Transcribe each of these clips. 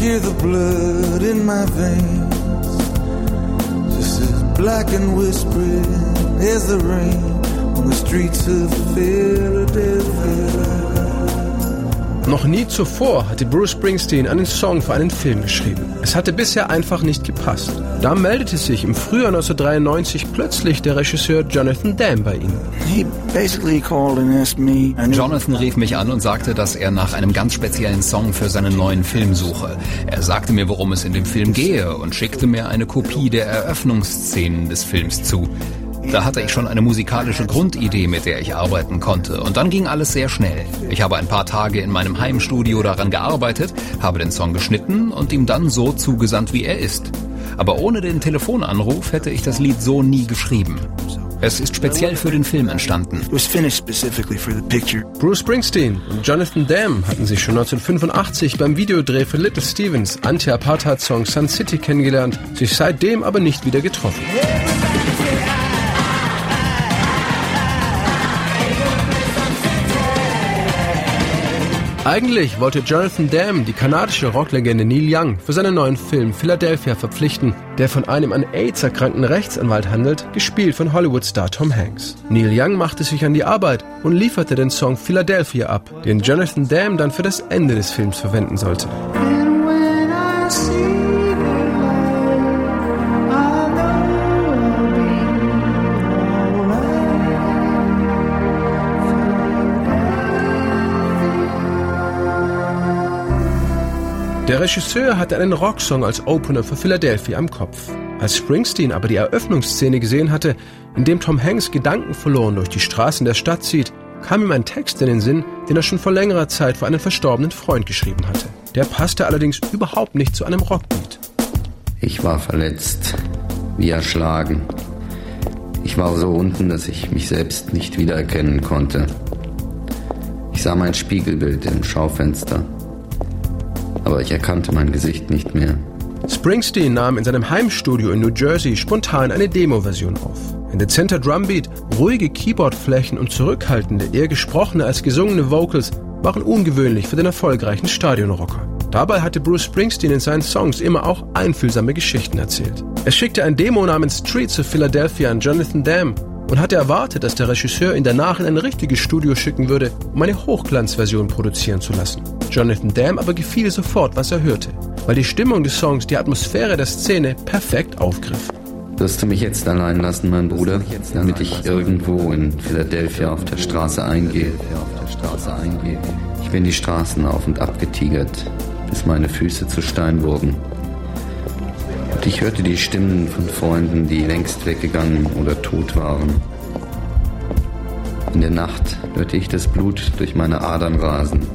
hear the blood in my veins. Just as black and whispering as the rain on the streets of Philadelphia. Noch nie zuvor hatte Bruce Springsteen einen Song für einen Film geschrieben. Es hatte bisher einfach nicht gepasst. Da meldete sich im Frühjahr 1993 plötzlich der Regisseur Jonathan Dam bei ihm. Jonathan rief mich an und sagte, dass er nach einem ganz speziellen Song für seinen neuen Film suche. Er sagte mir, worum es in dem Film gehe und schickte mir eine Kopie der Eröffnungsszenen des Films zu. Da hatte ich schon eine musikalische Grundidee, mit der ich arbeiten konnte. Und dann ging alles sehr schnell. Ich habe ein paar Tage in meinem Heimstudio daran gearbeitet, habe den Song geschnitten und ihm dann so zugesandt, wie er ist. Aber ohne den Telefonanruf hätte ich das Lied so nie geschrieben. Es ist speziell für den Film entstanden. Bruce Springsteen und Jonathan Dam hatten sich schon 1985 beim Videodreh für Little Stevens Anti-Apartheid-Song Sun City kennengelernt, sich seitdem aber nicht wieder getroffen. Eigentlich wollte Jonathan Dam die kanadische Rocklegende Neil Young für seinen neuen Film Philadelphia verpflichten, der von einem an AIDS erkrankten Rechtsanwalt handelt, gespielt von Hollywood-Star Tom Hanks. Neil Young machte sich an die Arbeit und lieferte den Song Philadelphia ab, den Jonathan Dam dann für das Ende des Films verwenden sollte. Der Regisseur hatte einen Rocksong als Opener für Philadelphia im Kopf. Als Springsteen aber die Eröffnungsszene gesehen hatte, in dem Tom Hanks Gedanken verloren durch die Straßen der Stadt zieht, kam ihm ein Text in den Sinn, den er schon vor längerer Zeit für einen verstorbenen Freund geschrieben hatte. Der passte allerdings überhaupt nicht zu einem Rockbeat. Ich war verletzt, wie erschlagen. Ich war so unten, dass ich mich selbst nicht wiedererkennen konnte. Ich sah mein Spiegelbild im Schaufenster aber ich erkannte mein Gesicht nicht mehr. Springsteen nahm in seinem Heimstudio in New Jersey spontan eine Demo-Version auf. Ein dezenter Drumbeat, ruhige Keyboardflächen und zurückhaltende, eher gesprochene als gesungene Vocals waren ungewöhnlich für den erfolgreichen Stadionrocker. Dabei hatte Bruce Springsteen in seinen Songs immer auch einfühlsame Geschichten erzählt. Er schickte ein Demo namens Streets of Philadelphia an Jonathan Dam und hatte erwartet, dass der Regisseur ihn danach in ein richtiges Studio schicken würde, um eine Hochglanzversion produzieren zu lassen. Jonathan Dam aber gefiel sofort, was er hörte, weil die Stimmung des Songs die Atmosphäre der Szene perfekt aufgriff. Wirst du mich jetzt allein lassen, mein Bruder, damit ich irgendwo in Philadelphia auf der Straße eingehe? Ich bin die Straßen auf und ab getigert, bis meine Füße zu Stein wurden. Und ich hörte die Stimmen von Freunden, die längst weggegangen oder tot waren. In der Nacht hörte ich das Blut durch meine Adern rasen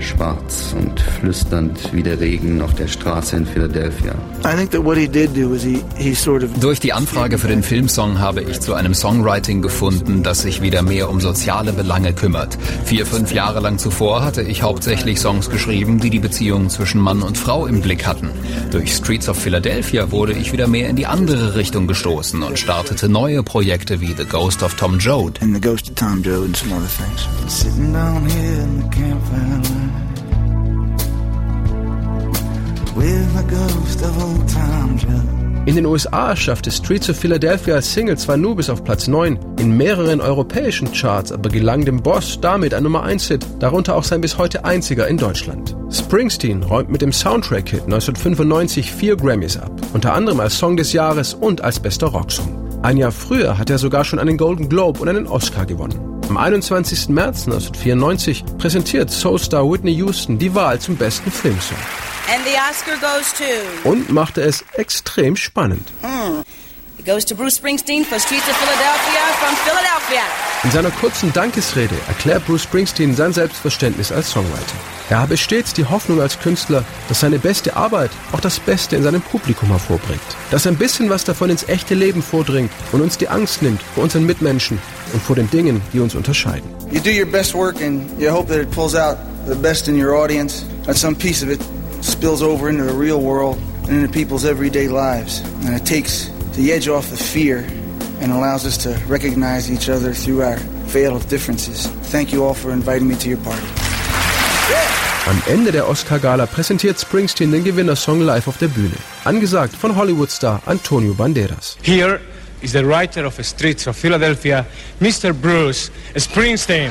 schwarz und flüsternd wie der Regen auf der Straße in Philadelphia. Durch die Anfrage für den Filmsong habe ich zu einem Songwriting gefunden, das sich wieder mehr um soziale Belange kümmert. Vier, fünf Jahre lang zuvor hatte ich hauptsächlich Songs geschrieben, die die Beziehung zwischen Mann und Frau im Blick hatten. Durch Streets of Philadelphia wurde ich wieder mehr in die andere Richtung gestoßen und startete neue Projekte wie The Ghost of Tom Joad. And the Ghost of Tom Joad and some other things. Sitting down here in the campfire in den USA schaffte Streets of Philadelphia als Single zwar nur bis auf Platz 9, in mehreren europäischen Charts aber gelang dem Boss damit ein Nummer 1-Hit, darunter auch sein bis heute einziger in Deutschland. Springsteen räumt mit dem Soundtrack-Hit 1995 vier Grammys ab, unter anderem als Song des Jahres und als bester Rocksong. Ein Jahr früher hat er sogar schon einen Golden Globe und einen Oscar gewonnen. Am 21. März 1994 präsentiert Soulstar Whitney Houston die Wahl zum besten Filmsong. And the Oscar goes to. Und machte es extrem spannend. Mm. It goes to Bruce Springsteen for Streets of Philadelphia from Philadelphia. In seiner kurzen Dankesrede erklärt Bruce Springsteen sein Selbstverständnis als Songwriter. Er habe stets die Hoffnung als Künstler, dass seine beste Arbeit auch das Beste in seinem Publikum hervorbringt. Dass ein bisschen was davon ins echte Leben vordringt und uns die Angst nimmt vor unseren Mitmenschen und vor den Dingen, die uns unterscheiden. You do your best work and you hope that it pulls out the best in your audience. And some piece of it spills over into the real world and into people's everyday lives. And it takes the edge off the fear and allows us to recognize each other through our veil of differences. Thank you all for inviting me to your party. Am Ende der Oscar-Gala präsentiert Springsteen den Gewinnersong live auf der Bühne. Angesagt von Hollywood-Star Antonio Banderas. Here is the writer of the Streets of Philadelphia, Mr. Bruce Springsteen.